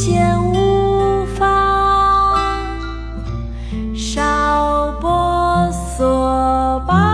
见无方少波所罢